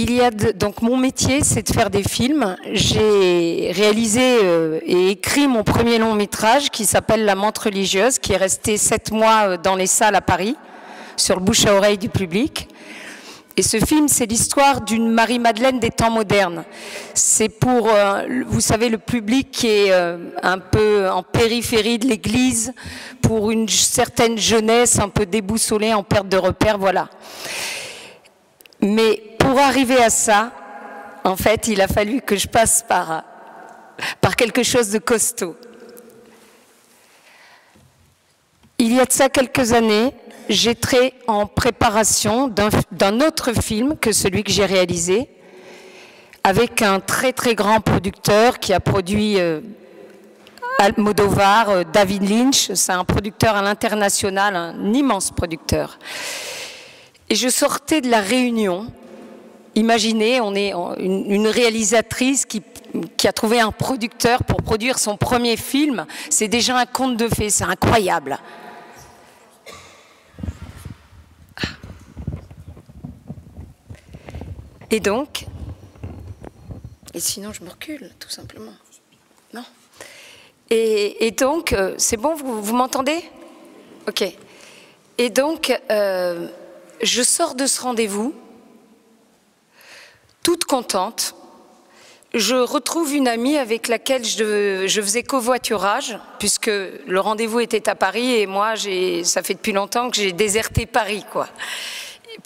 il y a donc mon métier, c'est de faire des films. J'ai réalisé euh, et écrit mon premier long métrage qui s'appelle La menthe religieuse, qui est resté sept mois euh, dans les salles à Paris, sur le bouche à oreille du public. Et ce film, c'est l'histoire d'une Marie-Madeleine des temps modernes. C'est pour, euh, vous savez, le public qui est un peu en périphérie de l'Église, pour une certaine jeunesse un peu déboussolée, en perte de repères, voilà. Mais pour arriver à ça, en fait, il a fallu que je passe par, quelque chose de costaud. Il y a de ça quelques années, j'étais en préparation d'un autre film que celui que j'ai réalisé, avec un très très grand producteur qui a produit euh, Almodovar, euh, David Lynch, c'est un producteur à l'international, un immense producteur. Et je sortais de la réunion. Imaginez, on est une, réalisatrice qui, a trouvé un producteur pour produire son premier film. C'est déjà un conte de fées, c'est incroyable. Et donc, et sinon je me recule, tout simplement. Non. Et, donc, euh, c'est bon, vous, m'entendez? Ok. Et donc, euh, je sors de ce rendez-vous, toute contente. Je retrouve une amie avec laquelle je, faisais covoiturage, puisque le rendez-vous était à Paris et moi, ça fait depuis longtemps que j'ai déserté Paris, quoi,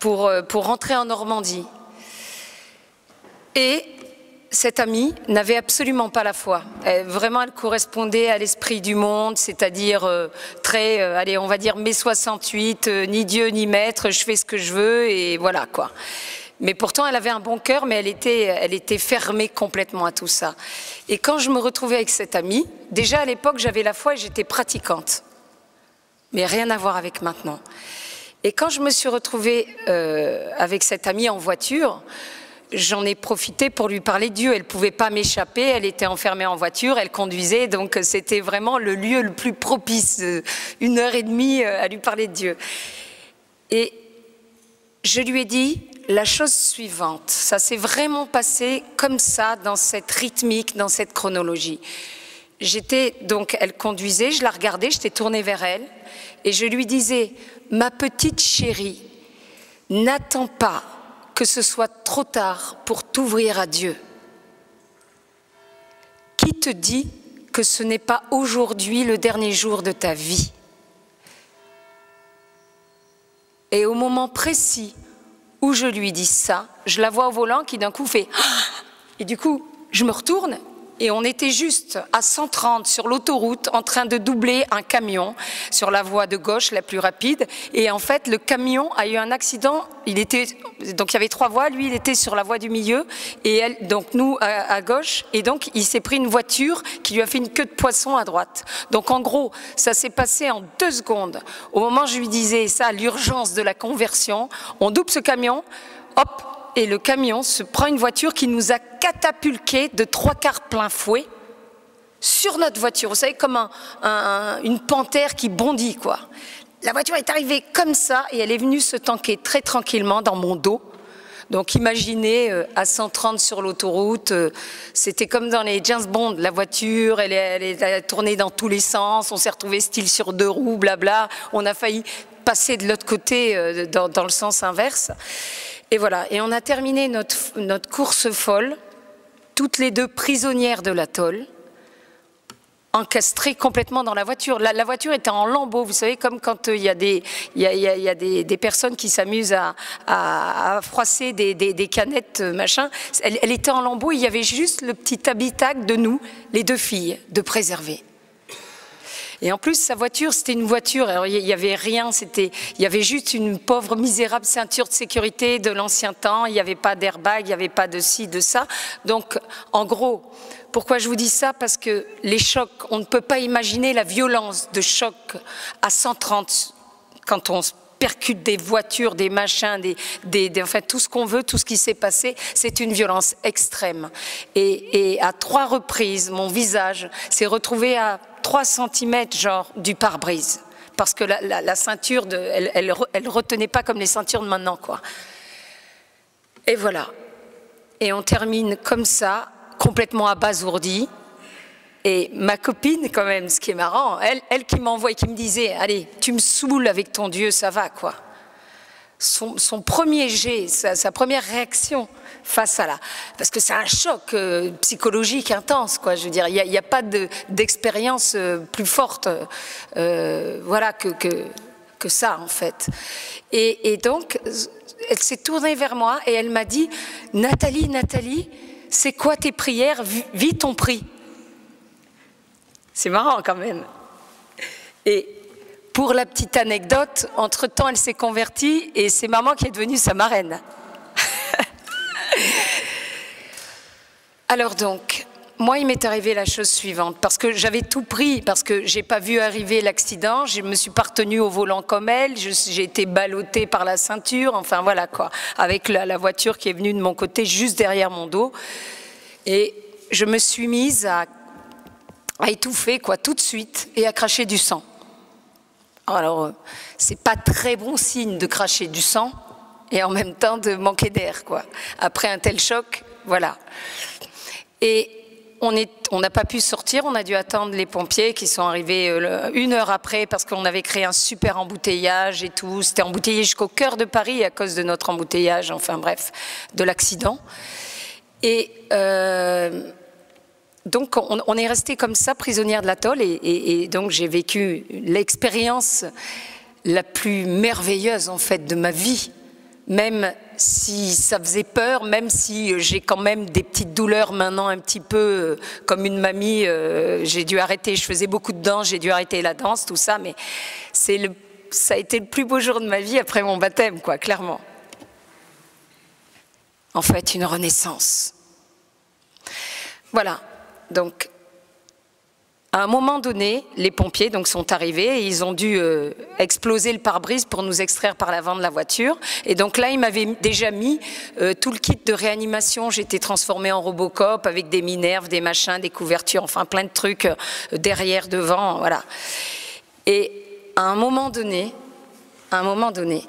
pour, pour rentrer en Normandie. Et cette amie n'avait absolument pas la foi. vraiment, elle correspondait à l'esprit du monde, c'est-à-dire euh, très, euh, allez, on va dire mai 68, euh, ni Dieu ni maître, je fais ce que je veux et voilà quoi. Mais pourtant, elle avait un bon cœur, mais elle était, elle était fermée complètement à tout ça. Et quand je me retrouvais avec cette amie, déjà à l'époque, j'avais la foi et j'étais pratiquante, mais rien à voir avec maintenant. Et quand je me suis retrouvée avec cette amie en voiture, j'en ai profité pour lui parler de Dieu. Elle ne pouvait pas m'échapper, elle était enfermée en voiture, elle conduisait, donc c'était vraiment le lieu le plus propice, euh, une heure et demie euh, à lui parler de Dieu. Et je lui ai dit la chose suivante, ça s'est vraiment passé comme ça, dans cette rythmique, dans cette chronologie. J'étais donc, elle conduisait, je la regardais, j'étais tournée vers elle, et je lui disais, ma petite chérie, n'attends pas que ce soit trop tard pour t'ouvrir à Dieu. Qui te dit que ce n'est pas aujourd'hui le dernier jour de ta vie? Et au moment précis où je lui dis ça, je la vois au volant qui d'un coup fait et du coup, je me retourne et on était juste à 130 sur l'autoroute en train de doubler un camion sur la voie de gauche la plus rapide. Et en fait le camion a eu un accident. Il était donc il y avait trois voies. Lui il était sur la voie du milieu. Et donc nous à, gauche. Et donc il s'est pris une voiture qui lui a fait une queue de poisson à droite. Donc en gros ça s'est passé en deux secondes. Au moment où je lui disais ça l'urgence de la conversion on double ce camion. Hop et le camion se prend une voiture qui nous a catapulqué de trois quarts plein fouet sur notre voiture. Vous savez, comme une panthère qui bondit, quoi. La voiture est arrivée comme ça et elle est venue se tanker très tranquillement dans mon dos. Donc imaginez euh, à 130 sur l'autoroute, euh, c'était comme dans les James Bond, la voiture, elle est, elle est tournée dans tous les sens, on s'est retrouvé style sur deux roues, blabla, on a failli passer de l'autre côté euh, dans, le sens inverse. Et voilà, et on a terminé notre, notre course folle, toutes les deux prisonnières de l'atoll, encastrées complètement dans la voiture. La, voiture était en lambeaux, vous savez, comme quand il y a des, y a, y a des, des, personnes qui s'amusent à, à, froisser des, des, canettes, machin. Elle, elle était en lambeaux, il y avait juste le petit habitacle de nous, les deux filles, de préserver. Et en plus, sa voiture, c'était une voiture. Alors, il n'y avait rien. C'était, il y avait juste une pauvre, misérable ceinture de sécurité de l'ancien temps. Il n'y avait pas d'airbag, il n'y avait pas de ci, de ça. Donc, en gros, pourquoi je vous dis ça? Parce que les chocs, on ne peut pas imaginer la violence de choc à 130 quand on percute des voitures, des machins, des, des, enfin tout ce qu'on veut, tout ce qui s'est passé, c'est une violence extrême. Et à trois reprises, mon visage s'est retrouvé à 3 cm genre du pare-brise parce que la, ceinture, de, elle, elle, retenait pas comme les ceintures de maintenant, quoi. Et voilà. Et on termine comme ça, complètement abasourdi. Et ma copine, quand même, ce qui est marrant, elle, elle qui m'envoie et qui me disait Allez, tu me saoules avec ton Dieu, ça va, quoi. Son, premier jet, sa, première réaction face à là. Parce que c'est un choc euh, psychologique intense, quoi. Je veux dire, il n'y a, pas d'expérience euh, plus forte euh, voilà, que, que, que, ça, en fait. Et, et donc, elle s'est tournée vers moi et elle m'a dit Nathalie, Nathalie, c'est quoi tes prières? Vis ton prix. C'est marrant quand même. Et pour la petite anecdote, entre-temps, elle s'est convertie et c'est maman qui est devenue sa marraine. Alors donc, moi, il m'est arrivé la chose suivante, parce que j'avais tout pris, parce que j'ai pas vu arriver l'accident, je me suis pas retenue au volant comme elle, j'ai été ballottée par la ceinture, enfin voilà quoi, avec la, la, voiture qui est venue de mon côté juste derrière mon dos. Et je me suis mise à à étouffer quoi tout de suite et à cracher du sang. Alors, euh, c'est pas très bon signe de cracher du sang et en même temps de manquer d'air quoi. Après un tel choc, voilà. Et on n'a pas pu sortir, on a dû attendre les pompiers qui sont arrivés euh, une heure après parce qu'on avait créé un super embouteillage et tout. C'était embouteillé jusqu'au cœur de Paris à cause de notre embouteillage, enfin bref, de l'accident. Et euh, donc on, est resté comme ça, prisonnière de l'atoll, et, donc j'ai vécu l'expérience la plus merveilleuse en fait de ma vie, même si ça faisait peur, même si j'ai quand même des petites douleurs maintenant un petit peu euh, comme une mamie, euh, j'ai dû arrêter, je faisais beaucoup de danse, j'ai dû arrêter la danse, tout ça, mais c'est le, ça a été le plus beau jour de ma vie après mon baptême, quoi, clairement. En fait, une renaissance. Voilà, donc, à un moment donné, les pompiers donc, sont arrivés et ils ont dû euh, exploser le pare-brise pour nous extraire par l'avant de la voiture. Et donc là, ils m'avaient déjà mis euh, tout le kit de réanimation. J'étais transformée en Robocop avec des minerves, des machins, des couvertures, enfin plein de trucs euh, derrière, devant, voilà. Et à un moment donné, à un moment donné,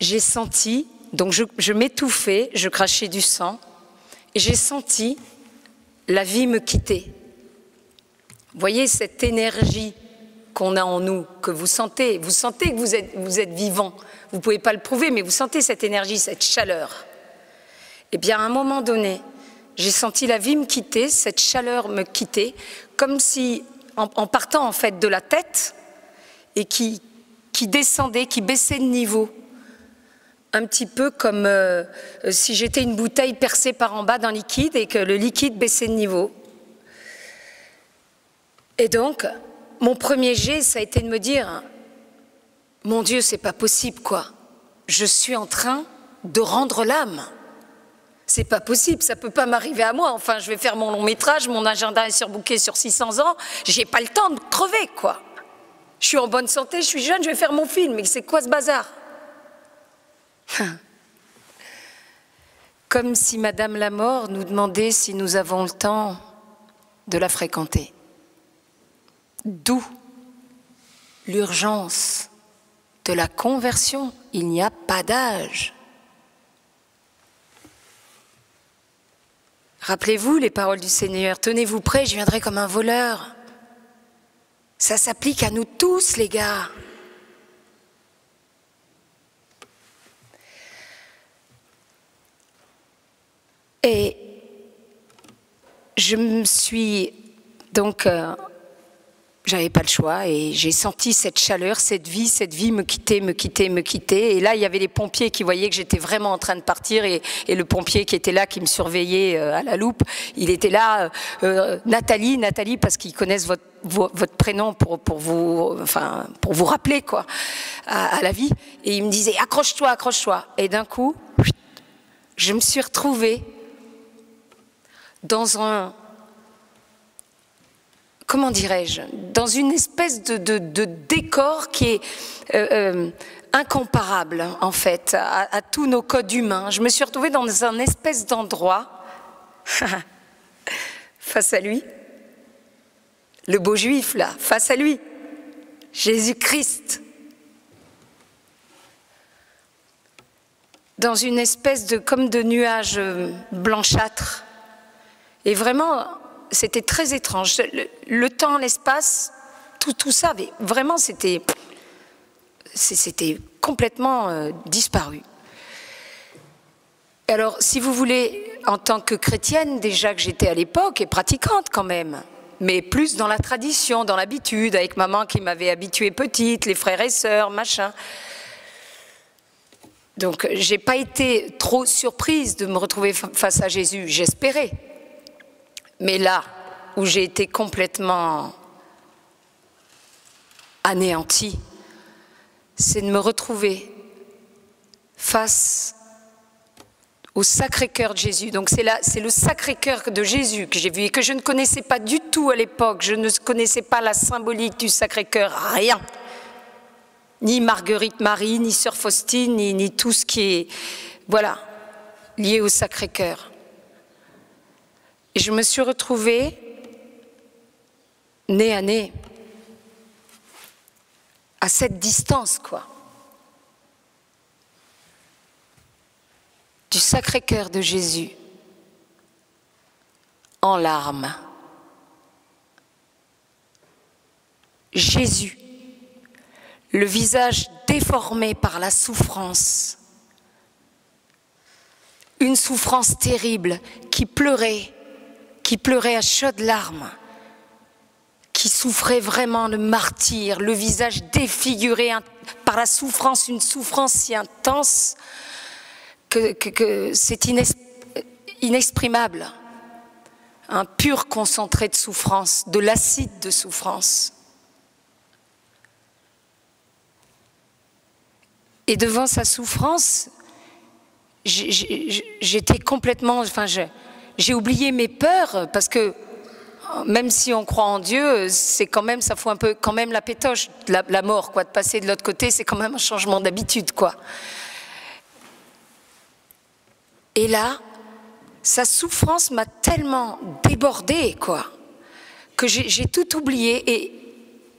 j'ai senti, donc je, je m'étouffais, je crachais du sang, et j'ai senti la vie me quittait. Voyez cette énergie qu'on a en nous, que vous sentez. Vous sentez que vous êtes, vivant. Vous ne pouvez pas le prouver, mais vous sentez cette énergie, cette chaleur. Eh bien, à un moment donné, j'ai senti la vie me quitter, cette chaleur me quitter, comme si, en, partant en fait de la tête, et qui descendait, qui baissait de niveau un petit peu comme euh, si j'étais une bouteille percée par en bas d'un liquide et que le liquide baissait de niveau. Et donc, mon premier jet, ça a été de me dire, mon Dieu, c'est pas possible, quoi. Je suis en train de rendre l'âme. C'est pas possible, ça peut pas m'arriver à moi. Enfin, je vais faire mon long métrage, mon agenda est surbooké sur 600 ans, j'ai pas le temps de crever, quoi. Je suis en bonne santé, je suis jeune, je vais faire mon film, mais c'est quoi ce bazar? Comme si Madame la mort nous demandait si nous avons le temps de la fréquenter. D'où l'urgence de la conversion. Il n'y a pas d'âge. Rappelez-vous les paroles du Seigneur, tenez-vous prêts, je viendrai comme un voleur. Ça s'applique à nous tous, les gars. Et je me suis donc, euh, j'avais pas le choix et j'ai senti cette chaleur, cette vie, cette vie me quitter, me quitter, me quitter. Et là, il y avait les pompiers qui voyaient que j'étais vraiment en train de partir et, le pompier qui était là, qui me surveillait euh, à la loupe, il était là, euh, Nathalie, Nathalie, parce qu'ils connaissent votre, prénom pour, pour, vous, enfin, pour vous rappeler quoi, à, à la vie. Et il me disait accroche-toi, accroche-toi. Et d'un coup, je me suis retrouvée dans un, comment dirais-je, dans une espèce de, décor qui est euh, euh, incomparable en fait à, tous nos codes humains. Je me suis retrouvée dans un espèce d'endroit face à lui, le beau juif là, face à lui, Jésus-Christ. dans une espèce de comme de nuage blanchâtre. Et vraiment, c'était très étrange. Le, temps, l'espace, tout, ça, vraiment, c'était, c'était complètement euh, disparu. Alors, si vous voulez, en tant que chrétienne, déjà que j'étais à l'époque et pratiquante quand même, mais plus dans la tradition, dans l'habitude, avec maman qui m'avait habituée petite, les frères et sœurs, machin. Donc, j'ai pas été trop surprise de me retrouver face à Jésus, j'espérais. Mais là où j'ai été complètement anéantie, c'est de me retrouver face au Sacré-Cœur de Jésus. Donc c'est le Sacré-Cœur de Jésus que j'ai vu et que je ne connaissais pas du tout à l'époque. Je ne connaissais pas la symbolique du Sacré-Cœur, rien. Ni Marguerite Marie, ni Sœur Faustine, ni, ni tout ce qui est, voilà, lié au Sacré-Cœur. Et je me suis retrouvée nez à nez, à cette distance, quoi. Du Sacré-Cœur de Jésus, en larmes. Jésus, le visage déformé par la souffrance, une souffrance terrible qui pleurait qui pleurait à chaudes larmes, qui souffrait vraiment le martyr, le visage défiguré par la souffrance, une souffrance si intense que, c'est inexprimable. Un pur concentré de souffrance, de l'acide de souffrance. Et devant sa souffrance, j'étais complètement, enfin, j'ai oublié mes peurs parce que même si on croit en Dieu, c'est quand même, ça fout un peu quand même la pétoche, la, la mort, quoi, de passer de l'autre côté, c'est quand même un changement d'habitude, quoi. Et là, sa souffrance m'a tellement débordée, quoi, que j'ai tout oublié et,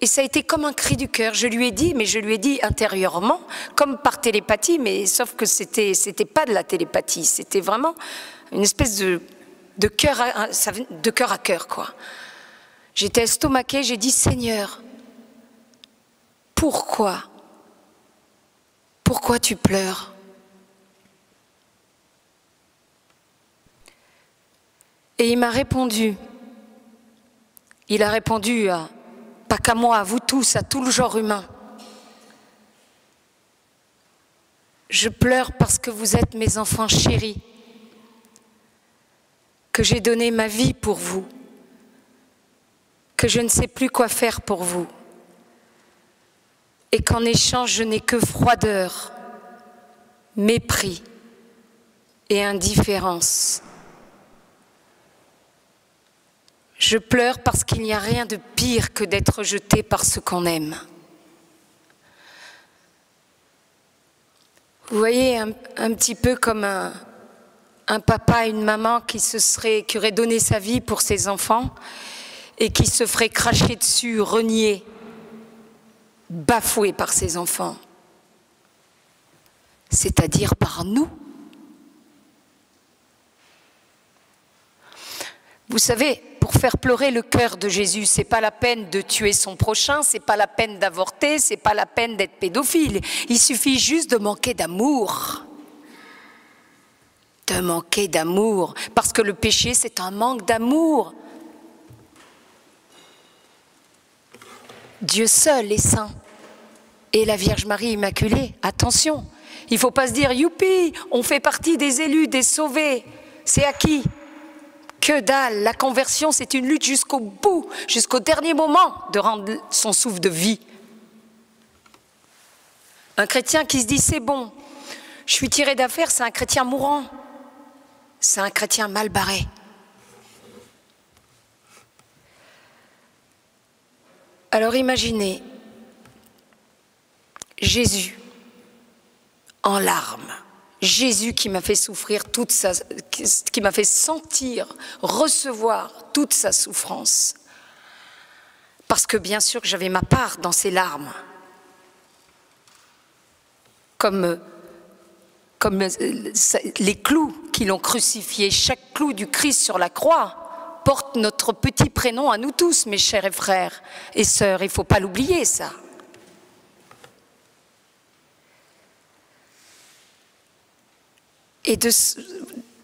et ça a été comme un cri du cœur. Je lui ai dit, mais je lui ai dit intérieurement, comme par télépathie, mais sauf que c'était, c'était pas de la télépathie, c'était vraiment une espèce de de cœur à, cœur quoi. J'étais estomaquée, j'ai dit Seigneur, pourquoi Pourquoi tu pleures? Et il m'a répondu, il a répondu pas qu'à moi, à vous tous, à tout le genre humain. Je pleure parce que vous êtes mes enfants chéris que j'ai donné ma vie pour vous, que je ne sais plus quoi faire pour vous, et qu'en échange je n'ai que froideur, mépris et indifférence. Je pleure parce qu'il n'y a rien de pire que d'être jeté par ce qu'on aime. Vous voyez, un, un, petit peu comme un, un papa, une maman qui se serait, qui aurait donné sa vie pour ses enfants et qui se ferait cracher dessus, renier, bafoué par ses enfants, c'est-à-dire par nous. Vous savez, pour faire pleurer le cœur de Jésus, c'est pas la peine de tuer son prochain, c'est pas la peine d'avorter, c'est pas la peine d'être pédophile. Il suffit juste de manquer d'amour de manquer d'amour, parce que le péché, c'est un manque d'amour. Dieu seul est saint. Et la Vierge Marie Immaculée, attention, il ne faut pas se dire, youpi, on fait partie des élus, des sauvés. C'est acquis. Que dalle, la conversion, c'est une lutte jusqu'au bout, jusqu'au dernier moment de rendre son souffle de vie. Un chrétien qui se dit, c'est bon, je suis tiré d'affaire, c'est un chrétien mourant c'est un chrétien mal barré. Alors imaginez Jésus en larmes, Jésus qui m'a fait souffrir toute sa, qui m'a fait sentir, recevoir toute sa souffrance. Parce que bien sûr que j'avais ma part dans ces larmes. Comme comme euh, les clous qui l'ont crucifié, chaque clou du Christ sur la croix porte notre petit prénom à nous tous, mes chers frères et sœurs. Il ne faut pas l'oublier, ça. Et de,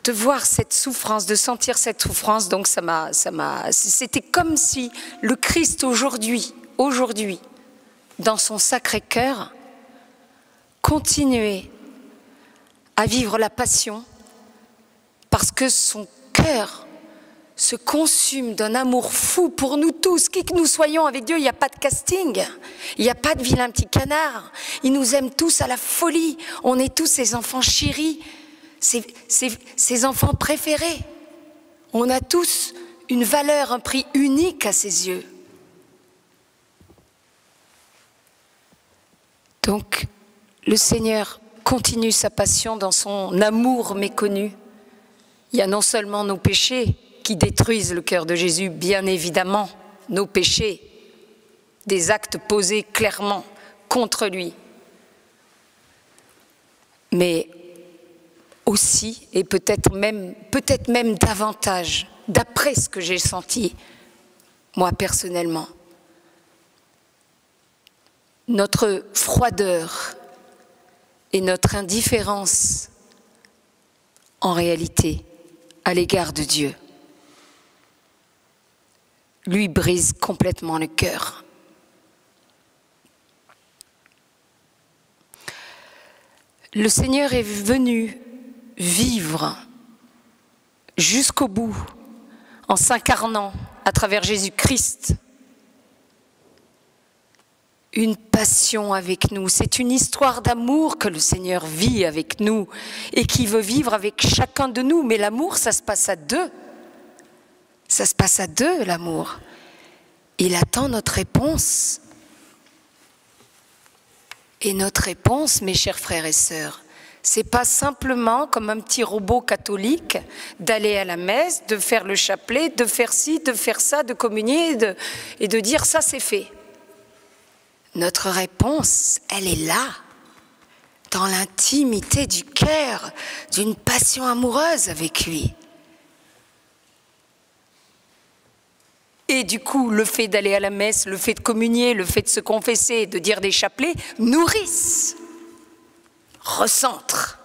de voir cette souffrance, de sentir cette souffrance, donc ça m'a, ça m'a, c'était comme si le Christ aujourd'hui, aujourd'hui, dans son sacré cœur, continuait à vivre la passion parce que son cœur se consume d'un amour fou pour nous tous, qui que nous soyons avec Dieu, il n'y a pas de casting, il n'y a pas de vilain petit canard, il nous aime tous à la folie, on est tous ses enfants chéris, ses, enfants préférés. On a tous une valeur, un prix unique à ses yeux. Donc, le Seigneur continue sa passion dans son amour méconnu. Il y a non seulement nos péchés qui détruisent le cœur de Jésus, bien évidemment, nos péchés, des actes posés clairement contre lui. Mais aussi, et peut-être même, peut-être même davantage, d'après ce que j'ai senti, moi personnellement. Notre froideur et notre indifférence, en réalité, à l'égard de Dieu, lui brise complètement le cœur. Le Seigneur est venu vivre jusqu'au bout en s'incarnant à travers Jésus-Christ une passion avec nous. C'est une histoire d'amour que le Seigneur vit avec nous et qui veut vivre avec chacun de nous. Mais l'amour, ça se passe à deux. Ça se passe à deux, l'amour. Il attend notre réponse. Et notre réponse, mes chers frères et sœurs, c'est pas simplement comme un petit robot catholique d'aller à la messe, de faire le chapelet, de faire ci, de faire ça, de communier de, et de dire ça c'est fait. Notre réponse, elle est là, dans l'intimité du cœur, d'une passion amoureuse avec lui. Et du coup, le fait d'aller à la messe, le fait de communier, le fait de se confesser, de dire des chapelets, nourrissent recentre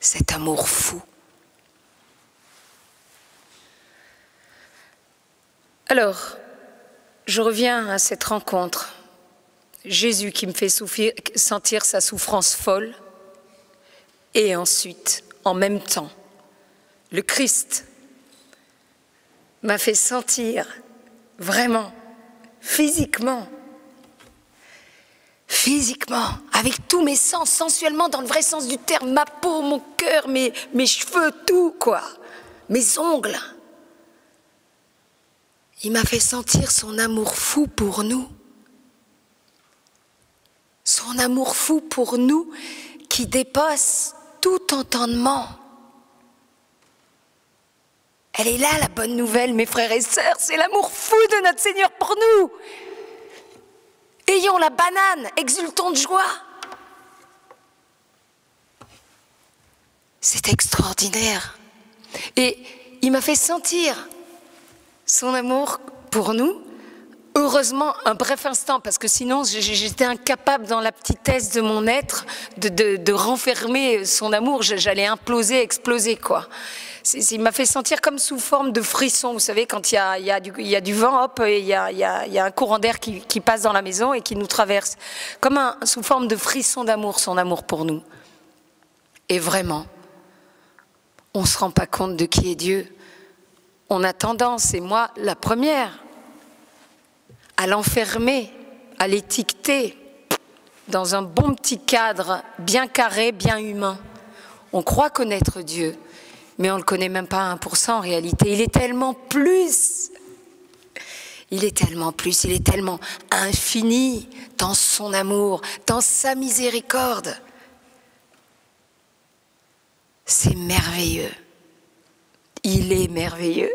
cet amour fou. Alors, je reviens à cette rencontre. Jésus qui me fait sentir sa souffrance folle, et ensuite, en même temps, le Christ m'a fait sentir vraiment, physiquement, physiquement, avec tous mes sens, sensuellement, dans le vrai sens du terme, ma peau, mon cœur, mes, mes cheveux, tout, quoi, mes ongles. Il m'a fait sentir son amour fou pour nous. Son amour fou pour nous qui dépasse tout entendement. Elle est là, la bonne nouvelle, mes frères et sœurs, c'est l'amour fou de notre Seigneur pour nous. Ayons la banane, exultons de joie. C'est extraordinaire. Et il m'a fait sentir son amour pour nous. Heureusement, un bref instant, parce que sinon j'étais incapable dans la petitesse de mon être de, renfermer son amour. J'allais imploser, exploser, quoi il m'a fait sentir comme sous forme de frisson. Vous savez, quand il y a, y a, du, y a du, vent, hop, il y a, il y a un courant d'air qui, qui, passe dans la maison et qui nous traverse. Comme un, sous forme de frisson d'amour, son amour pour nous. Et vraiment, on ne se rend pas compte de qui est Dieu. On a tendance, et moi la première, à l'enfermer, à l'étiqueter dans un bon petit cadre bien carré, bien humain. On croit connaître Dieu, mais on ne le connaît même pas à 1% en réalité. Il est tellement plus. Il est tellement plus, il est tellement infini dans son amour, dans sa miséricorde. C'est merveilleux. Il est merveilleux.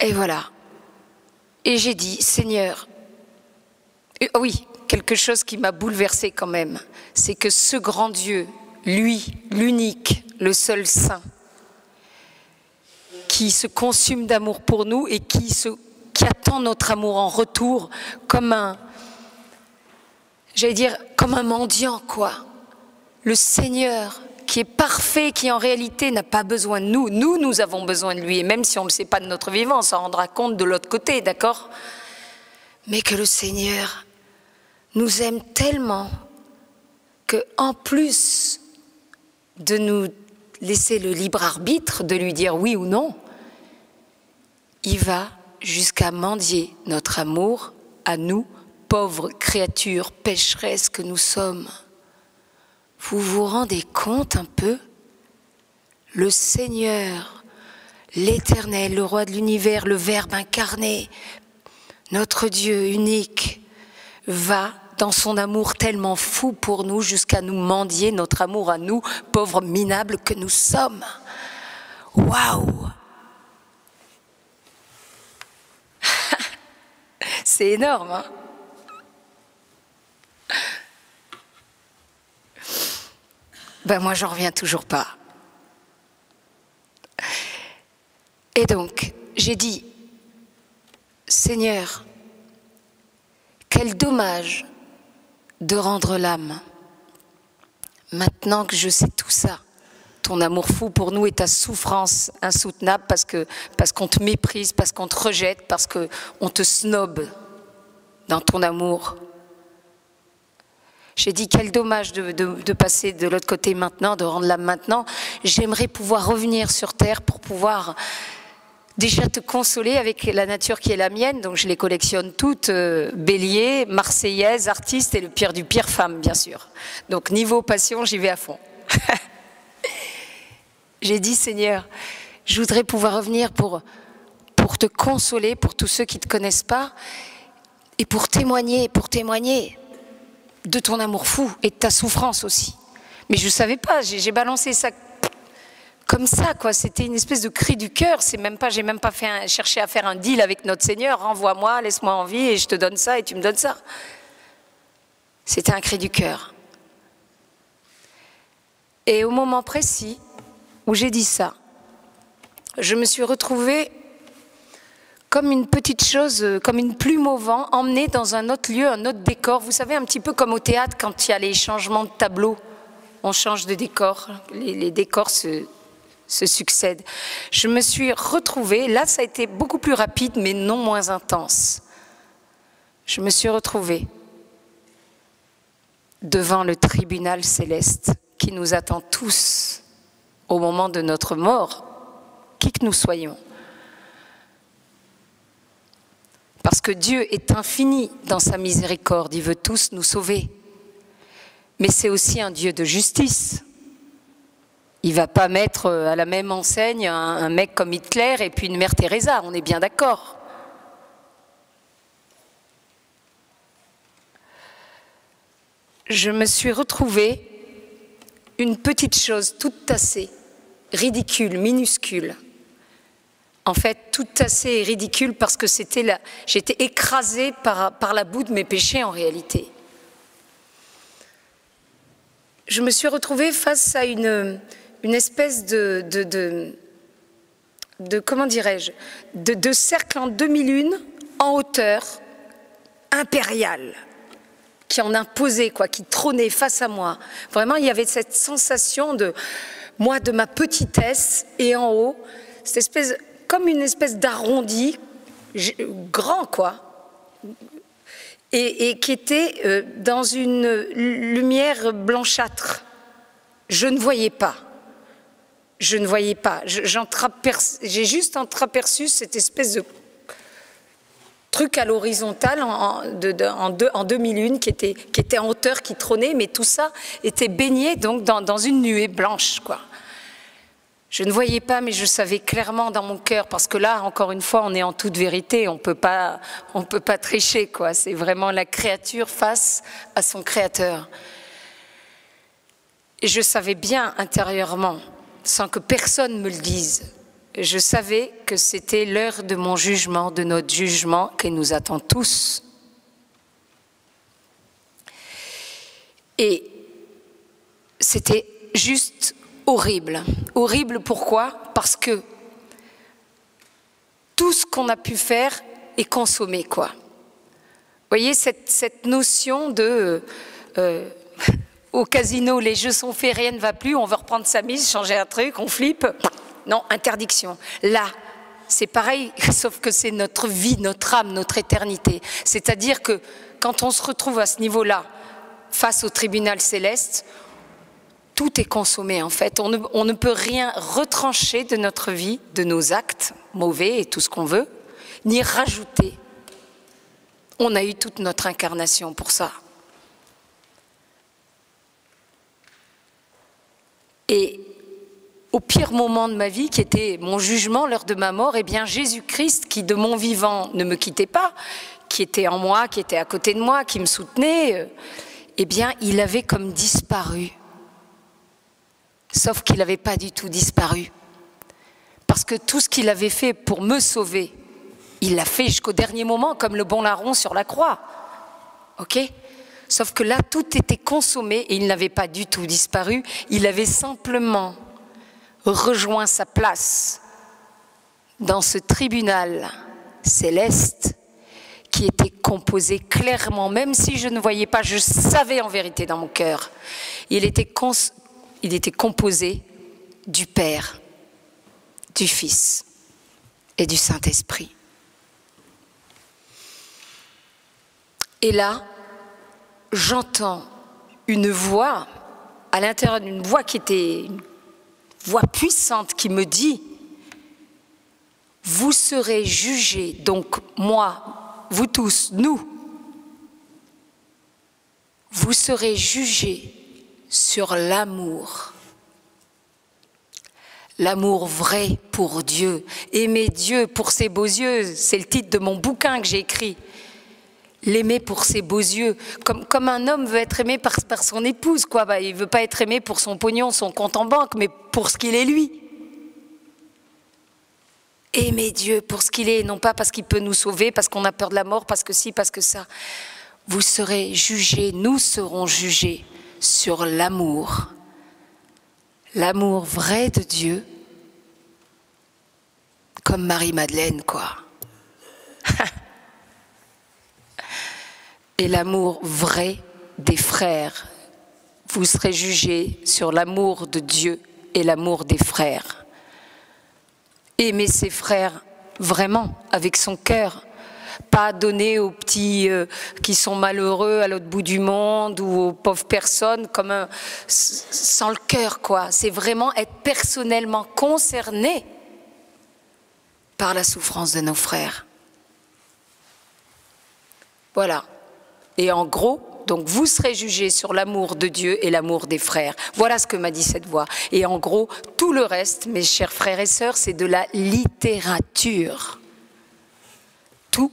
Et voilà. Et j'ai dit, Seigneur, Euh, oui, quelque chose qui m'a bouleversé quand même, c'est que ce grand Dieu, lui, l'unique, le seul saint, qui se consume d'amour pour nous et qui attend notre amour en retour comme un, j'allais dire, comme un mendiant, quoi. Le Seigneur qui est parfait, qui en réalité n'a pas besoin de nous. Nous, nous avons besoin de lui. Et même si on ne sait pas de notre vivant, on s'en rendra compte de l'autre côté, d'accord? Mais que le Seigneur nous aime tellement que, en plus de nous laisser le libre arbitre de lui dire oui ou non, il va jusqu'à mendier notre amour à nous, pauvres créatures pécheresses que nous sommes. Vous vous rendez compte un peu? Le Seigneur, l'Éternel, le roi de l'univers, le Verbe incarné, notre Dieu unique, va dans son amour tellement fou pour nous jusqu'à nous mendier notre amour à nous, pauvres minables que nous sommes. Waouh C'est énorme. Hein? Ben moi, j'en reviens toujours pas. Et donc, j'ai dit, Seigneur, quel dommage de rendre l'âme. Maintenant que je sais tout ça, ton amour fou pour nous et ta souffrance insoutenable parce que parce qu'on te méprise, parce qu'on te rejette, parce qu'on te snobe dans ton amour. J'ai dit quel dommage de, passer de l'autre côté maintenant, de rendre l'âme maintenant. J'aimerais pouvoir revenir sur terre pour pouvoir déjà te consoler avec la nature qui est la mienne, donc je les collectionne toutes, euh, bélier, marseillaise, artiste et le pire du pire femme, bien sûr. Donc niveau passion, j'y vais à fond. J'ai dit, Seigneur, je voudrais pouvoir revenir pour, pour te consoler, pour tous ceux qui ne te connaissent pas, et pour témoigner, pour témoigner de ton amour fou et de ta souffrance aussi. Mais je ne savais pas, j'ai balancé ça comme ça, quoi. C'était une espèce de cri du cœur. C'est même pas, j'ai même pas fait cherché à faire un deal avec notre Seigneur. Renvoie-moi, laisse-moi en vie et je te donne ça et tu me donnes ça. C'était un cri du cœur. Et au moment précis où j'ai dit ça, je me suis retrouvée comme une petite chose, comme une plume au vent, emmenée dans un autre lieu, un autre décor. Vous savez, un petit peu comme au théâtre quand il y a les changements de tableau. On change de décor, les, les décors se se succèdent. Je me suis retrouvée, là ça a été beaucoup plus rapide mais non moins intense. Je me suis retrouvée devant le tribunal céleste qui nous attend tous au moment de notre mort, qui que nous soyons. Parce que Dieu est infini dans sa miséricorde, il veut tous nous sauver. Mais c'est aussi un Dieu de justice. Il va pas mettre à la même enseigne un, mec comme Hitler et puis une mère Teresa, on est bien d'accord. Je me suis retrouvée une petite chose toute tassée, ridicule, minuscule. En fait, toute tassée et ridicule parce que c'était la... j'étais écrasée par, par la boue de mes péchés en réalité. Je me suis retrouvée face à une, une espèce de, de, comment dirais-je, de, cercle en demi-lune en hauteur impériale qui en imposait, quoi, qui trônait face à moi. Vraiment, il y avait cette sensation de moi, de ma petitesse, et en haut, cette espèce, comme une espèce d'arrondi, grand, quoi, et, qui était euh, dans une lumière blanchâtre. Je ne voyais pas je ne voyais pas. J'ai juste entreaperçu cette espèce de truc à l'horizontale en, en, demi-lune qui était, qui était en hauteur, qui trônait, mais tout ça était baigné donc dans, une nuée blanche. quoi. Je ne voyais pas, mais je savais clairement dans mon cœur, parce que là, encore une fois, on est en toute vérité, on peut pas, on peut pas tricher, quoi. C'est vraiment la créature face à son créateur. Et je savais bien intérieurement sans que personne me le dise. Je savais que c'était l'heure de mon jugement, de notre jugement qui nous attend tous. Et c'était juste horrible. Horrible pourquoi? Parce que tout ce qu'on a pu faire est consommé, quoi. Vous voyez, cette, notion de euh, au casino, les jeux sont faits, rien ne va plus, on veut reprendre sa mise, changer un truc, on flippe. Non, interdiction. Là, c'est pareil, sauf que c'est notre vie, notre âme, notre éternité. C'est-à-dire que quand on se retrouve à ce niveau-là, face au tribunal céleste, tout est consommé en fait. On ne, peut rien retrancher de notre vie, de nos actes mauvais et tout ce qu'on veut, ni rajouter. On a eu toute notre incarnation pour ça. Et au pire moment de ma vie, qui était mon jugement, l'heure de ma mort, eh bien Jésus-Christ, qui de mon vivant ne me quittait pas, qui était en moi, qui était à côté de moi, qui me soutenait, euh, eh bien il avait comme disparu. Sauf qu'il n'avait pas du tout disparu. Parce que tout ce qu'il avait fait pour me sauver, il l'a fait jusqu'au dernier moment, comme le bon larron sur la croix. OK? Sauf que là, tout était consommé et il n'avait pas du tout disparu. Il avait simplement rejoint sa place dans ce tribunal céleste qui était composé clairement, même si je ne voyais pas, je savais en vérité dans mon cœur. Il était il était composé du Père, du Fils et du Saint-Esprit. Et là, j'entends une voix, à l'intérieur d'une voix qui était une voix puissante qui me dit, vous serez jugés, donc moi, vous tous, nous, vous serez jugés sur l'amour. L'amour vrai pour Dieu. Aimer Dieu pour ses beaux yeux. C'est le titre de mon bouquin que j'ai écrit. L'aimer pour ses beaux yeux. Comme, comme un homme veut être aimé par, par son épouse, quoi. Bah, il veut pas être aimé pour son pognon, son compte en banque, mais pour ce qu'il est lui. Aimer Dieu pour ce qu'il est, non pas parce qu'il peut nous sauver, parce qu'on a peur de la mort, parce que si, parce que ça. Vous serez jugés, nous serons jugés sur l'amour, l'amour vrai de Dieu, comme Marie-Madeleine, quoi. Et l'amour vrai des frères. Vous serez jugés sur l'amour de Dieu et l'amour des frères. Aimer ses frères vraiment, avec son cœur, pas donner aux petits euh, qui sont malheureux à l'autre bout du monde ou aux pauvres personnes comme sans le cœur, quoi. C'est vraiment être personnellement concerné par la souffrance de nos frères. Voilà. Et en gros, donc vous serez jugés sur l'amour de Dieu et l'amour des frères. Voilà ce que m'a dit cette voix. Et en gros, tout le reste, mes chers frères et sœurs, c'est de la littérature. Tout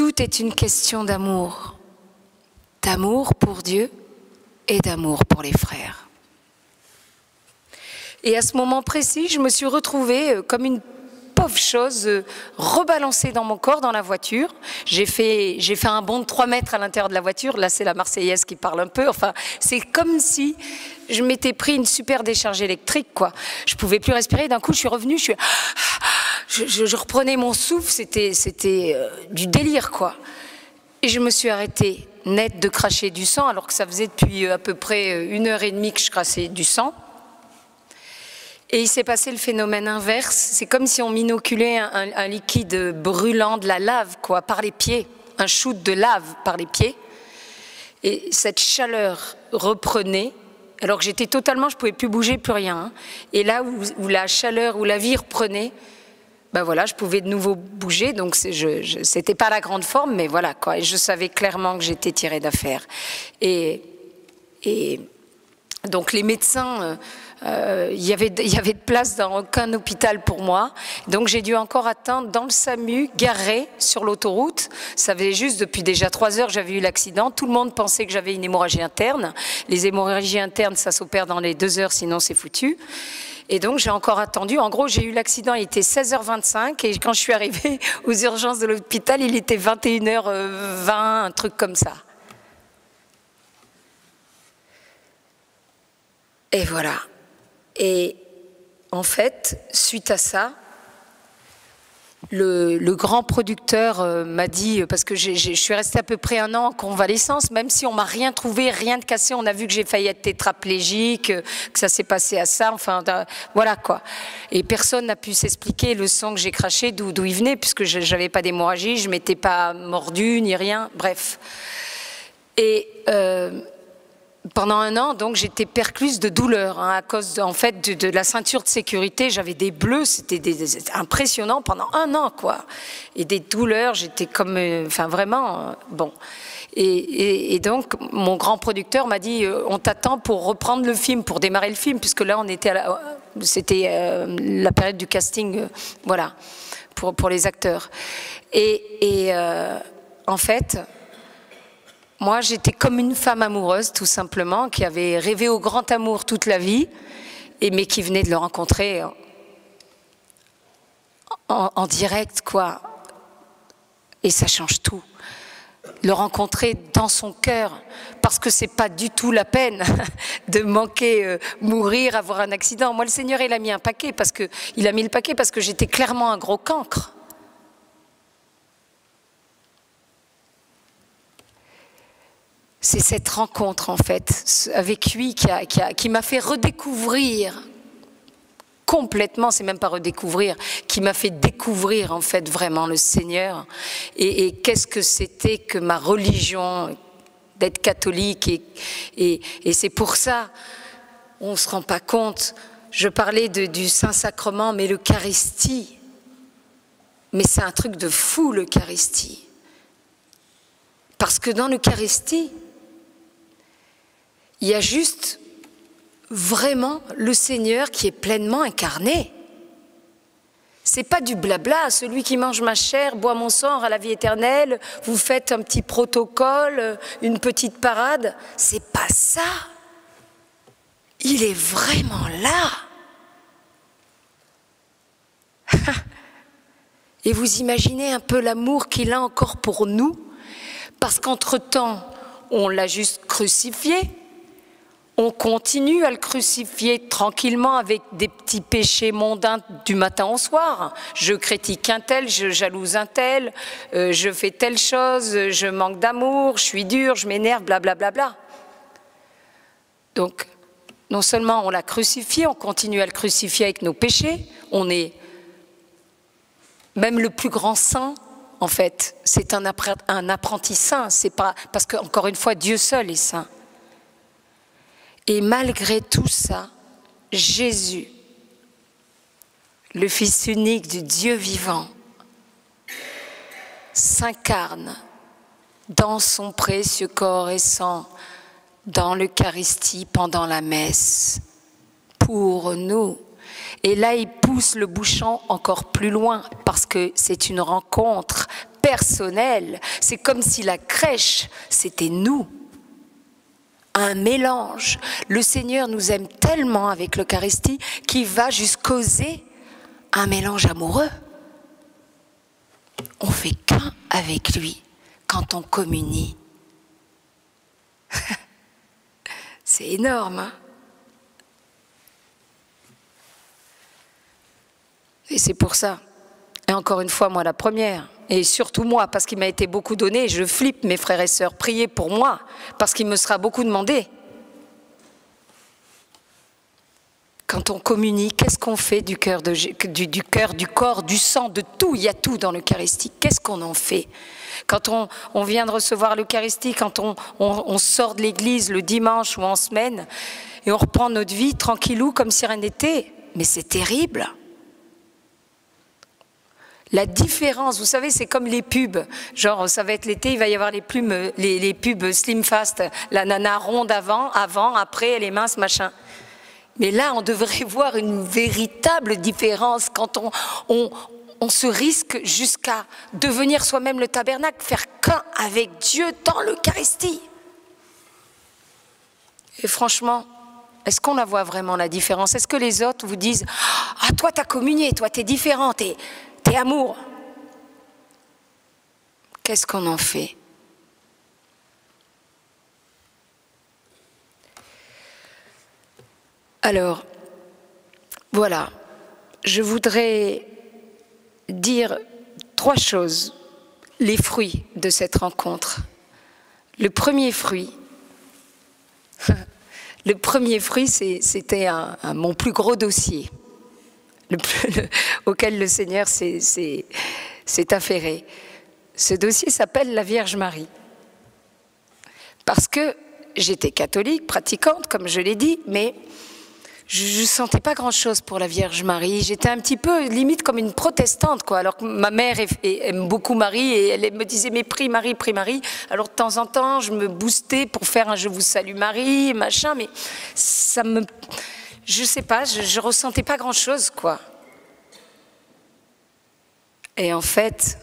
tout est une question d'amour, d'amour pour Dieu et d'amour pour les frères. Et à ce moment précis, je me suis retrouvée euh, comme une pauvre chose euh, rebalancée dans mon corps dans la voiture. J'ai fait, j'ai fait un bond de 3 mètres à l'intérieur de la voiture. Là, c'est la Marseillaise qui parle un peu. Enfin, c'est comme si je m'étais pris une super décharge électrique, quoi. Je pouvais plus respirer. D'un coup, je suis revenue, je, reprenais mon souffle, c'était, c'était euh, du délire, quoi. Et je me suis arrêtée net de cracher du sang, alors que ça faisait depuis euh, à peu près euh, une heure et demie que je crassais du sang. Et il s'est passé le phénomène inverse. C'est comme si on m'inoculait un, liquide brûlant de la lave, quoi, par les pieds, un shoot de lave par les pieds. Et cette chaleur reprenait, alors que j'étais totalement, je pouvais plus bouger, plus rien. Hein. Et là où la chaleur, où la vie reprenait, ben voilà, je pouvais de nouveau bouger, donc je, c'était pas la grande forme, mais voilà quoi. Et je savais clairement que j'étais tirée d'affaire. Et, et donc les médecins, euh, euh, il y avait il y avait de place dans aucun hôpital pour moi, donc j'ai dû encore attendre dans le SAMU, garé sur l'autoroute. Ça faisait juste depuis déjà trois heures j'avais eu l'accident. Tout le monde pensait que j'avais une hémorragie interne. Les hémorragies internes, ça s'opère dans les deux heures, sinon c'est foutu. Et donc, j'ai encore attendu. En gros, j'ai eu l'accident, il était 16h25. Et quand je suis arrivée aux urgences de l'hôpital, il était 21h20, un truc comme ça. Et voilà. Et en fait, suite à ça, le, grand producteur euh, m'a dit, parce que je suis restée à peu près un an en convalescence, même si on m'a rien trouvé, rien de cassé, on a vu que j'ai failli être tétraplégique, que ça s'est passé à ça, enfin voilà quoi. Et personne n'a pu s'expliquer le sang que j'ai craché, d'où il venait, puisque je n'avais pas d'hémorragie, je m'étais pas mordu ni rien, bref. Et euh, pendant un an, donc, j'étais percluse de douleur hein, à cause, en fait, de, la ceinture de sécurité. J'avais des bleus, c'était impressionnant pendant un an, quoi. Et des douleurs, j'étais comme, euh, enfin, vraiment, euh, bon. Et, donc, mon grand producteur m'a dit, euh, on t'attend pour reprendre le film, pour démarrer le film, puisque là, on était, c'était la période du casting, voilà, pour les acteurs. Et en fait moi, j'étais comme une femme amoureuse, tout simplement, qui avait rêvé au grand amour toute la vie, et mais qui venait de le rencontrer en, direct, quoi. Et ça change tout. Le rencontrer dans son cœur, parce que c'est pas du tout la peine de manquer, euh, mourir, avoir un accident. Moi, le Seigneur, il a mis un paquet parce que il a mis le paquet parce que j'étais clairement un gros cancre. C'est cette rencontre en fait avec lui qui, m'a fait redécouvrir complètement, c'est même pas redécouvrir, qui m'a fait découvrir en fait vraiment le Seigneur et, qu'est-ce que c'était que ma religion d'être catholique et, c'est pour ça on se rend pas compte. Je parlais du Saint-Sacrement, mais l'Eucharistie, mais c'est un truc de fou l'Eucharistie. Parce que dans l'Eucharistie, il y a juste vraiment le Seigneur qui est pleinement incarné. C'est pas du blabla, celui qui mange ma chair, boit mon sang, à la vie éternelle, vous faites un petit protocole, une petite parade, c'est pas ça. Il est vraiment là. Et vous imaginez un peu l'amour qu'il a encore pour nous, parce qu'entre-temps, on l'a juste crucifié, on continue à le crucifier tranquillement avec des petits péchés mondains du matin au soir. Je critique un tel, je jalouse un tel, euh, je fais telle chose, je manque d'amour, je suis dur, je m'énerve, blablabla. Bla, bla. Donc, non seulement on l'a crucifié, on continue à le crucifier avec nos péchés, on est même le plus grand saint, en fait, c'est un, apprenti saint, c'est pas parce que encore une fois Dieu seul est saint. Et malgré tout ça, Jésus, le Fils unique du Dieu vivant, s'incarne dans son précieux corps et sang, dans l'Eucharistie pendant la messe, pour nous. Et là, il pousse le bouchon encore plus loin parce que c'est une rencontre personnelle. C'est comme si la crèche, c'était nous un mélange. Le Seigneur nous aime tellement avec l'Eucharistie qu'il va jusqu'oser un mélange amoureux. On fait qu'un avec lui quand on communie. C'est énorme. Hein et c'est pour ça. Et encore une fois, moi la première, et surtout moi, parce qu'il m'a été beaucoup donné, je flippe mes frères et sœurs, priez pour moi, parce qu'il me sera beaucoup demandé. Quand on communique, qu'est-ce qu'on fait du cœur, du, du, cœur, du corps, du sang, de tout? Il y a tout dans l'Eucharistie. Qu'est-ce qu'on en fait? Quand on, vient de recevoir l'Eucharistie, quand on, on sort de l'église le dimanche ou en semaine, et on reprend notre vie tranquillou comme si rien n'était, mais c'est terrible. La différence, vous savez, c'est comme les pubs. Genre, ça va être l'été, il va y avoir les, plumes, les, pubs Slim Fast. La nana ronde avant, avant, après, elle est mince, machin. Mais là, on devrait voir une véritable différence quand on, on, on se risque jusqu'à devenir soi-même le tabernacle, faire qu'un avec Dieu dans l'Eucharistie. Et franchement, est-ce qu'on la voit vraiment la différence? Est-ce que les autres vous disent Ah, toi, t'as communié, toi, t'es différent, t'es et amour. Qu'est-ce qu'on en fait? Alors, voilà, je voudrais dire trois choses, les fruits de cette rencontre. Le premier fruit, le premier fruit, c'était mon plus gros dossier auquel le Seigneur s'est affairé. Ce dossier s'appelle la Vierge Marie. Parce que j'étais catholique, pratiquante, comme je l'ai dit, mais je ne sentais pas grand-chose pour la Vierge Marie. J'étais un petit peu limite comme une protestante, quoi. Alors que ma mère aime beaucoup Marie et elle me disait mais prie Marie, prie Marie. Alors de temps en temps, je me boostais pour faire un Je vous salue Marie, machin, mais ça me, je sais pas, je, je ressentais pas grand-chose, quoi. Et en fait,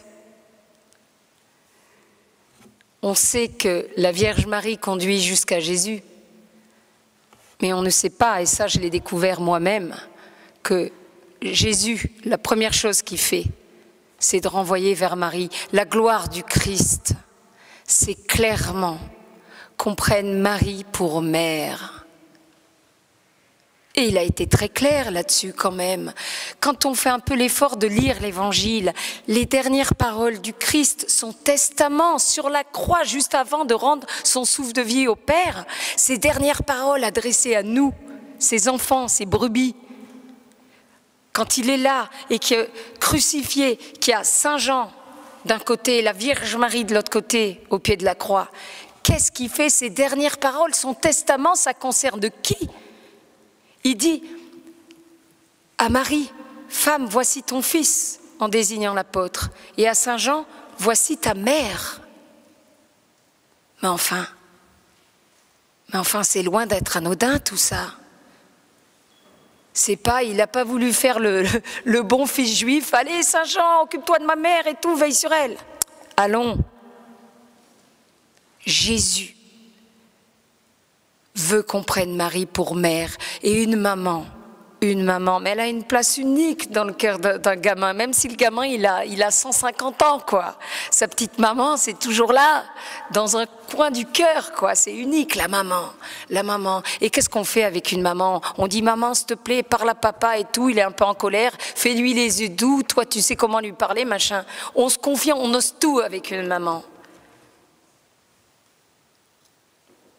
on sait que la Vierge Marie conduit jusqu'à Jésus. Mais on ne sait pas, et ça je l'ai découvert moi-même, que Jésus, la première chose qu'il fait, c'est de renvoyer vers Marie la gloire du Christ. C'est clairement qu'on prenne Marie pour mère. Et il a été très clair là-dessus quand même. Quand on fait un peu l'effort de lire l'Évangile, les dernières paroles du Christ, son testament sur la croix juste avant de rendre son souffle de vie au Père, ces dernières paroles adressées à nous, ses enfants, ses brebis, quand il est là et que crucifié, qui a Saint Jean d'un côté et la Vierge Marie de l'autre côté au pied de la croix, qu'est-ce qui fait ces dernières paroles? Son testament, ça concerne qui? Il dit à Marie, femme, voici ton fils, en désignant l'apôtre, et à Saint Jean, voici ta mère. Mais enfin, mais enfin, c'est loin d'être anodin tout ça. C'est pas, il n'a pas voulu faire le, le, bon fils juif. Allez, Saint Jean, occupe-toi de ma mère et tout, veille sur elle. Allons. Jésus veut qu'on prenne Marie pour mère et une maman. Une maman, mais elle a une place unique dans le cœur d'un gamin, même si le gamin il a, il a 150 ans, quoi. Sa petite maman, c'est toujours là, dans un coin du cœur, quoi. C'est unique, la maman, la maman. Et qu'est-ce qu'on fait avec une maman? On dit maman, s'il te plaît, parle à papa et tout. Il est un peu en colère. Fais-lui les yeux doux. Toi, tu sais comment lui parler, machin. On se confie, on ose tout avec une maman.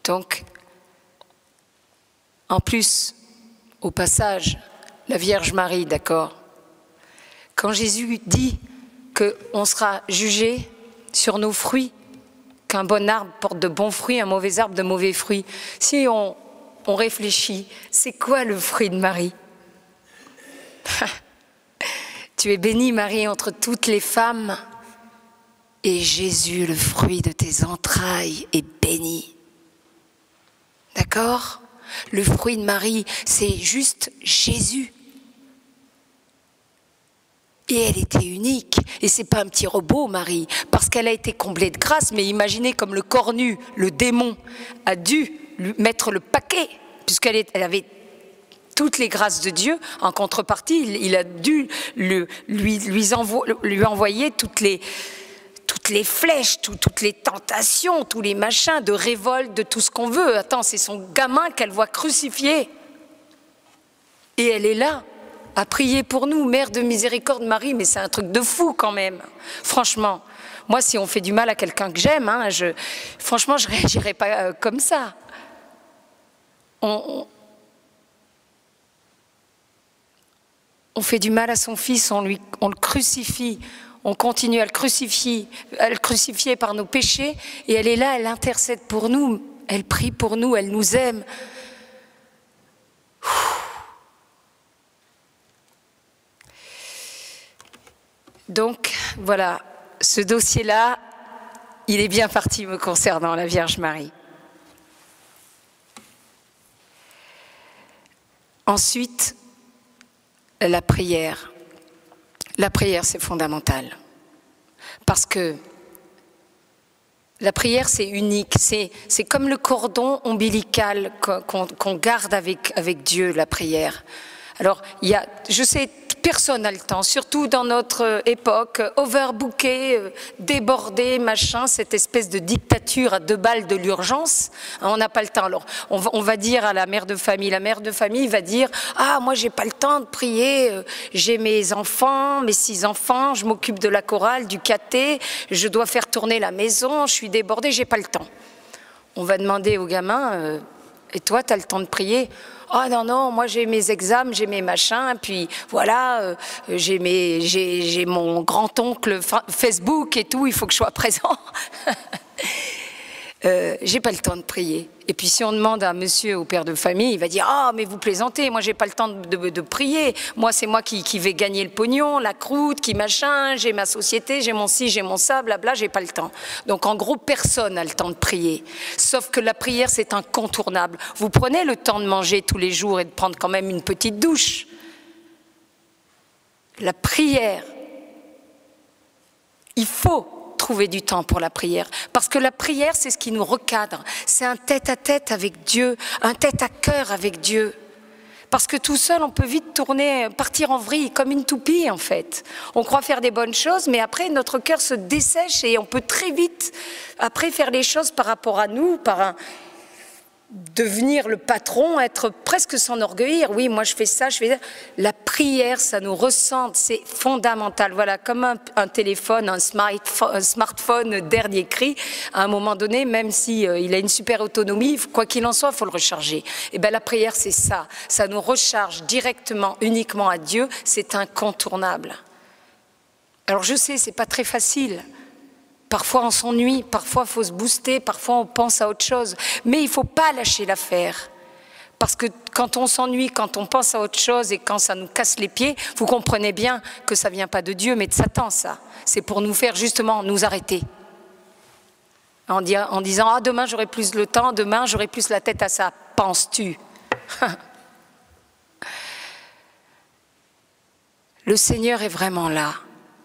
Donc, en plus, au passage, la Vierge Marie, d'accord. Quand Jésus dit qu'on sera jugé sur nos fruits, qu'un bon arbre porte de bons fruits, un mauvais arbre de mauvais fruits, si on, réfléchit, c'est quoi le fruit de Marie? Tu es bénie, Marie, entre toutes les femmes, et Jésus, le fruit de tes entrailles, est béni. D'accord? Le fruit de Marie, c'est juste Jésus. Et elle était unique. Et c'est pas un petit robot, Marie, parce qu'elle a été comblée de grâce. Mais imaginez comme le cornu, le démon, a dû lui mettre le paquet, puisqu'elle avait toutes les grâces de Dieu. En contrepartie, il, a dû lui, lui envoyer toutes les, toutes les flèches, toutes les tentations, tous les machins de révolte, de tout ce qu'on veut. Attends, c'est son gamin qu'elle voit crucifié. Et elle est là, à prier pour nous, Mère de miséricorde Marie, mais c'est un truc de fou quand même. Franchement, moi, si on fait du mal à quelqu'un que j'aime, hein, je, franchement, je ne réagirais pas euh, comme ça. On, on, fait du mal à son fils, on, lui, on le crucifie, on continue à le crucifier, à le crucifier par nos péchés, et elle est là, elle intercède pour nous, elle prie pour nous, elle nous aime. Donc voilà, ce dossier-là, il est bien parti me concernant, la Vierge Marie. Ensuite, la prière. La prière, c'est fondamental. Parce que la prière, c'est unique. C'est, comme le cordon ombilical qu'on, garde avec, avec Dieu, la prière. Alors, il y a, je sais, personne n'a le temps, surtout dans notre époque, overbooké, euh, débordé, machin, cette espèce de dictature à deux balles de l'urgence. On n'a pas le temps. Alors, on va, dire à la mère de famille, la mère de famille va dire Ah, moi, j'ai pas le temps de prier, euh, j'ai mes enfants, mes six enfants, je m'occupe de la chorale, du caté, je dois faire tourner la maison, je suis débordée, j'ai pas le temps. On va demander au gamin euh, Et toi, tu as le temps de prier? Oh non, non, moi j'ai mes examens, j'ai mes machins, puis voilà, euh, j'ai mon grand-oncle Facebook et tout, il faut que je sois présent. euh, j'ai pas le temps de prier. Et puis si on demande à monsieur, au père de famille, il va dire Ah, mais vous plaisantez, moi j'ai pas le temps de, de, prier. Moi, c'est moi qui, qui, vais gagner le pognon, la croûte, qui machin, j'ai ma société, j'ai mon ci, j'ai mon ça, blabla, j'ai pas le temps. Donc en gros, personne n'a le temps de prier. Sauf que la prière, c'est incontournable. Vous prenez le temps de manger tous les jours et de prendre quand même une petite douche. La prière, il faut trouver du temps pour la prière. Parce que la prière, c'est ce qui nous recadre. C'est un tête-à-tête avec Dieu, un tête-à-cœur avec Dieu. Parce que tout seul, on peut vite tourner, partir en vrille, comme une toupie en fait. On croit faire des bonnes choses, mais après, notre cœur se dessèche et on peut très vite, après, faire les choses par rapport à nous, par un, devenir le patron, être presque s'enorgueillir. Oui, moi je fais ça, je fais ça. La prière, ça nous ressente, c'est fondamental. Voilà, comme un, téléphone, un, smartphone dernier cri, à un moment donné, même si euh, a une super autonomie, quoi qu'il en soit, il faut le recharger. Et eh bien la prière, c'est ça. Ça nous recharge directement, uniquement à Dieu. C'est incontournable. Alors je sais, c'est pas très facile. Parfois on s'ennuie, parfois faut se booster, parfois on pense à autre chose. Mais il faut pas lâcher l'affaire. Parce que quand on s'ennuie, quand on pense à autre chose et quand ça nous casse les pieds, vous comprenez bien que ça vient pas de Dieu, mais de Satan, ça. C'est pour nous faire justement nous arrêter. En, disant Ah, demain j'aurai plus le temps, demain j'aurai plus la tête à ça. Penses-tu? Le Seigneur est vraiment là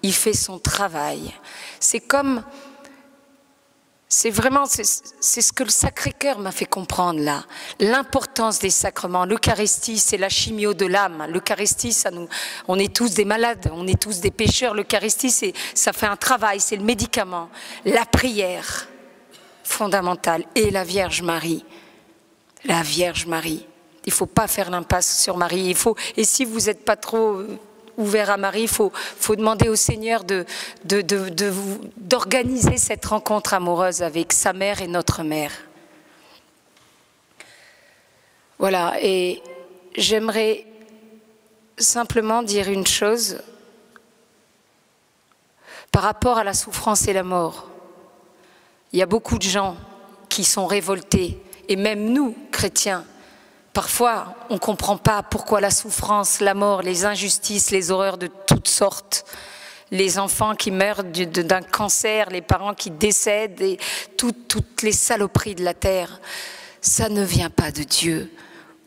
il fait son travail. C'est comme, c'est vraiment, c'est ce que le Sacré-Cœur m'a fait comprendre là. L'importance des sacrements. L'Eucharistie, c'est la chimio de l'âme. L'Eucharistie, ça nous, on est tous des malades, on est tous des pécheurs. L'Eucharistie, ça fait un travail, c'est le médicament. La prière, fondamentale. Et la Vierge Marie. La Vierge Marie. Il faut pas faire l'impasse sur Marie. Il faut, et si vous n'êtes pas trop ouvert à Marie. Il faut, demander au Seigneur d'organiser de, de, cette rencontre amoureuse avec sa mère et notre mère. Voilà, et j'aimerais simplement dire une chose par rapport à la souffrance et la mort. Il y a beaucoup de gens qui sont révoltés, et même nous, chrétiens, Parfois, on ne comprend pas pourquoi la souffrance, la mort, les injustices, les horreurs de toutes sortes, les enfants qui meurent d'un cancer, les parents qui décèdent, et toutes les saloperies de la terre, ça ne vient pas de Dieu.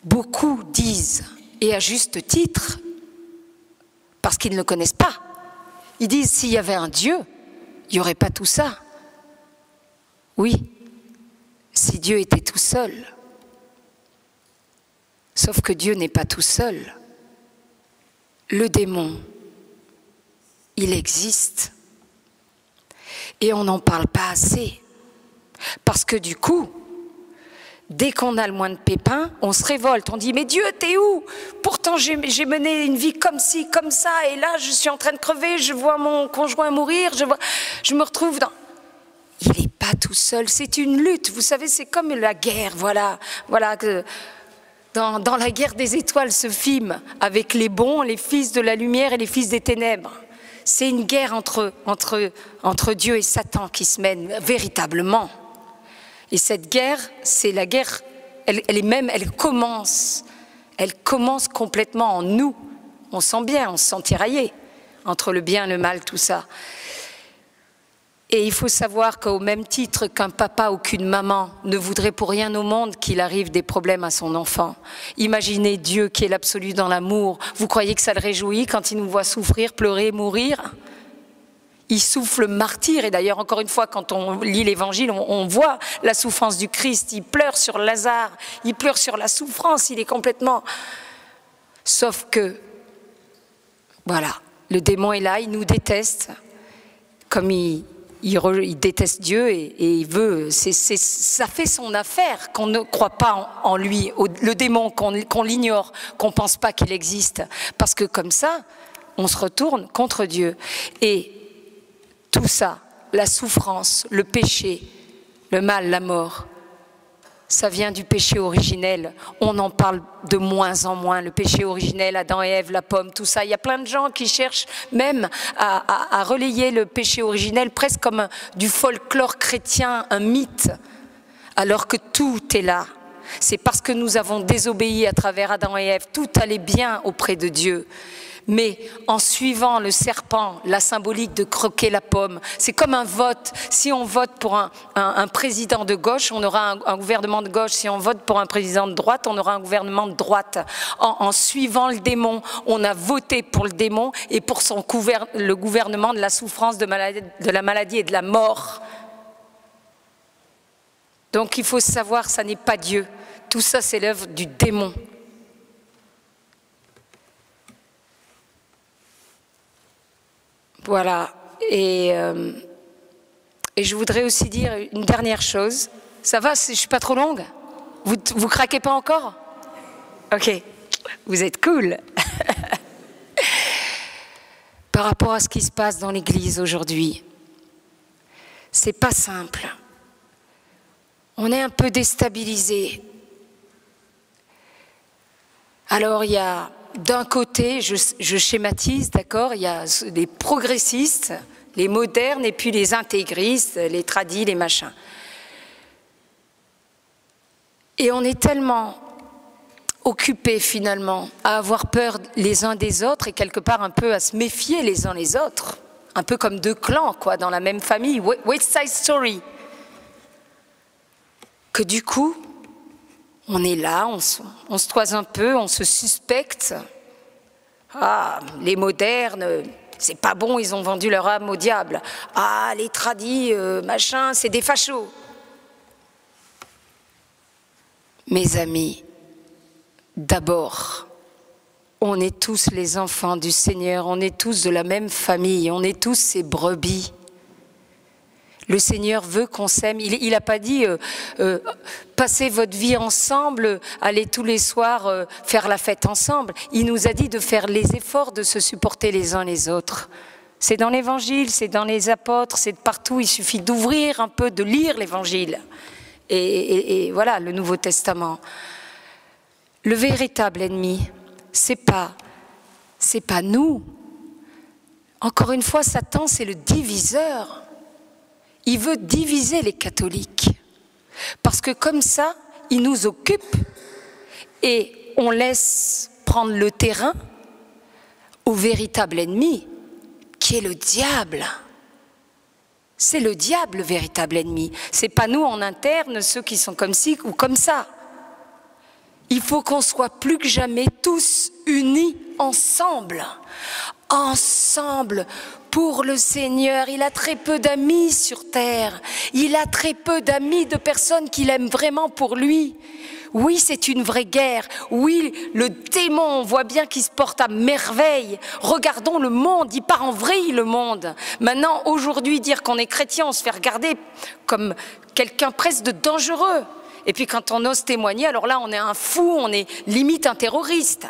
Beaucoup disent, et à juste titre, parce qu'ils ne connaissent pas, ils disent s'il y avait un Dieu, il n'y aurait pas tout ça. Oui, si Dieu était tout seul, Sauf que Dieu n'est pas tout seul. Le démon, il existe. Et on n'en parle pas assez. Parce que du coup, dès qu'on a le moins de pépins, on se révolte. On dit Mais Dieu, t'es où? Pourtant, j'ai mené une vie comme ci, comme ça, et là, je suis en train de crever, je vois mon conjoint mourir, je, me retrouve dans. Il n'est pas tout seul, c'est une lutte. Vous savez, c'est comme la guerre, voilà. Voilà dans, la guerre des étoiles, ce film, avec les bons, les fils de la lumière et les fils des ténèbres. C'est une guerre entre, entre, Dieu et Satan qui se mène véritablement. Et cette guerre, c'est la guerre, elle, est même, elle commence, elle commence complètement en nous. On sent bien, on se sent tiraillé entre le bien, le mal, tout ça. Et il faut savoir qu'au même titre qu'un papa ou qu'une maman ne voudrait pour rien au monde qu'il arrive des problèmes à son enfant, imaginez Dieu qui est l'absolu dans l'amour. Vous croyez que ça le réjouit quand il nous voit souffrir, pleurer, mourir? Il souffle martyr, et d'ailleurs, encore une fois, quand on lit l'évangile, on, on, voit la souffrance du Christ. Il pleure sur Lazare, il pleure sur la souffrance, il est complètement. Sauf que Voilà, le démon est là, il nous déteste, comme il, déteste Dieu et, il veut, ça fait son affaire qu'on ne croit pas en, lui, le démon, qu'on l'ignore, qu'on ne pense pas qu'il existe, parce que comme ça, on se retourne contre Dieu. Et tout ça, la souffrance, le péché, le mal, la mort, ça vient du péché originel. On en parle de moins en moins. Le péché originel, Adam et Ève, la pomme, tout ça. Il y a plein de gens qui cherchent même à, relayer le péché originel presque comme du folklore chrétien, un mythe, alors que tout est là. C'est parce que nous avons désobéi à travers Adam et Ève, tout allait bien auprès de Dieu mais en suivant le serpent, la symbolique de croquer la pomme. C'est comme un vote. Si on vote pour un, président de gauche, on aura un, gouvernement de gauche. Si on vote pour un président de droite, on aura un gouvernement de droite. En, suivant le démon, on a voté pour le démon et pour son le gouvernement de la souffrance, de, de la maladie et de la mort. Donc il faut savoir, ça n'est pas Dieu. Tout ça, c'est l'œuvre du démon. Voilà. Et, euh, et, je voudrais aussi dire une dernière chose. Ça va, je suis pas trop longue Vous vous craquez pas encore? Ok, vous êtes cool. Par rapport à ce qui se passe dans l'Église aujourd'hui, c'est pas simple. On est un peu déstabilisé. Alors il y a d'un côté, je, schématise, d'accord, il y a les progressistes, les modernes, et puis les intégristes, les tradis, les machins. Et on est tellement occupés finalement à avoir peur les uns des autres et quelque part un peu à se méfier les uns les autres, un peu comme deux clans, quoi, dans la même famille, West Side Story, que du coup, on est là, on se, toise un peu, on se suspecte. Ah, les modernes, c'est pas bon, ils ont vendu leur âme au diable. Ah, les tradis, euh, machin, c'est des fachos. Mes amis, d'abord, on est tous les enfants du Seigneur, on est tous de la même famille, on est tous ses brebis. Le Seigneur veut qu'on s'aime. Il n'a pas dit euh, euh, passez votre vie ensemble, allez tous les soirs euh, faire la fête ensemble. Il nous a dit de faire les efforts de se supporter les uns les autres. C'est dans l'Évangile, c'est dans les apôtres, c'est partout. Il suffit d'ouvrir un peu, de lire l'Évangile. Et, et, voilà, le Nouveau Testament. Le véritable ennemi, c'est pas, c'est pas nous. Encore une fois, Satan, c'est le diviseur il veut diviser les catholiques. Parce que comme ça, il nous occupe et on laisse prendre le terrain au véritable ennemi, qui est le diable. C'est le diable le véritable ennemi. C'est pas nous en interne, ceux qui sont comme ci ou comme ça. Il faut qu'on soit plus que jamais tous unis ensemble, ensemble pour le Seigneur. Il a très peu d'amis sur terre. Il a très peu d'amis, de personnes qu'il aime vraiment pour lui. Oui, c'est une vraie guerre. Oui, le démon, on voit bien qu'il se porte à merveille. Regardons le monde, il part en vrille le monde. Maintenant, aujourd'hui, dire qu'on est chrétien, on se fait regarder comme quelqu'un presque de dangereux. Et puis quand on ose témoigner, alors là, on est un fou, on est limite un terroriste.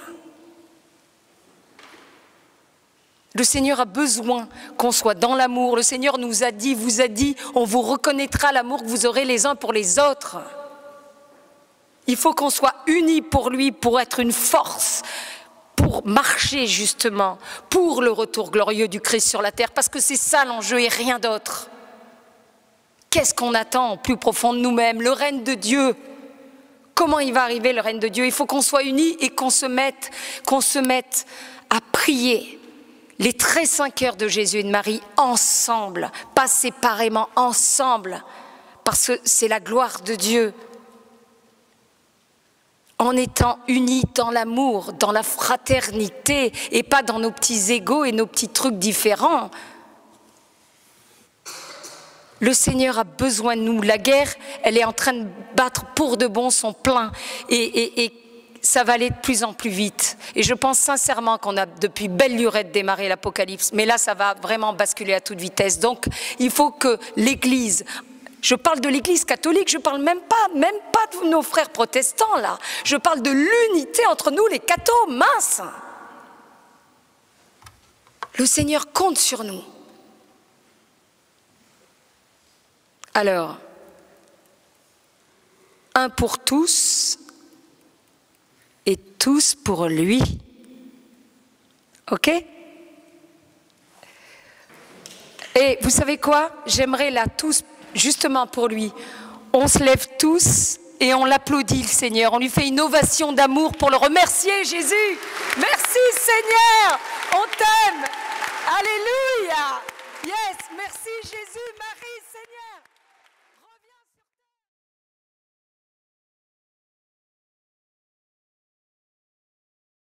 Le Seigneur a besoin qu'on soit dans l'amour. Le Seigneur nous a dit, vous a dit, on vous reconnaîtra l'amour que vous aurez les uns pour les autres. Il faut qu'on soit unis pour lui, pour être une force, pour marcher justement, pour le retour glorieux du Christ sur la terre, parce que c'est ça l'enjeu et rien d'autre. Qu'est-ce qu'on attend au plus profond de nous-mêmes? Le règne de Dieu. Comment il va arriver le règne de Dieu? Il faut qu'on soit unis et qu'on se mette, qu'on se mette à prier les très cinq heures de Jésus et de Marie ensemble, pas séparément, ensemble, parce que c'est la gloire de Dieu. En étant unis dans l'amour, dans la fraternité, et pas dans nos petits égaux et nos petits trucs différents. Le Seigneur a besoin de nous. La guerre, elle est en train de battre pour de bon son plein. Ça va aller de plus en plus vite. Et je pense sincèrement qu'on a depuis belle lurette démarré l'Apocalypse, mais là, ça va vraiment basculer à toute vitesse. Donc, il faut que l'Église, je parle de l'Église catholique, je parle même pas, même pas de nos frères protestants là. Je parle de l'unité entre nous, les cathos, mince. Le Seigneur compte sur nous. Alors, un pour tous tous pour lui. OK? Et vous savez quoi? J'aimerais là tous, justement pour lui, on se lève tous et on l'applaudit le Seigneur. On lui fait une ovation d'amour pour le remercier, Jésus. Merci Seigneur, on t'aime. Alléluia. Yes, merci Jésus.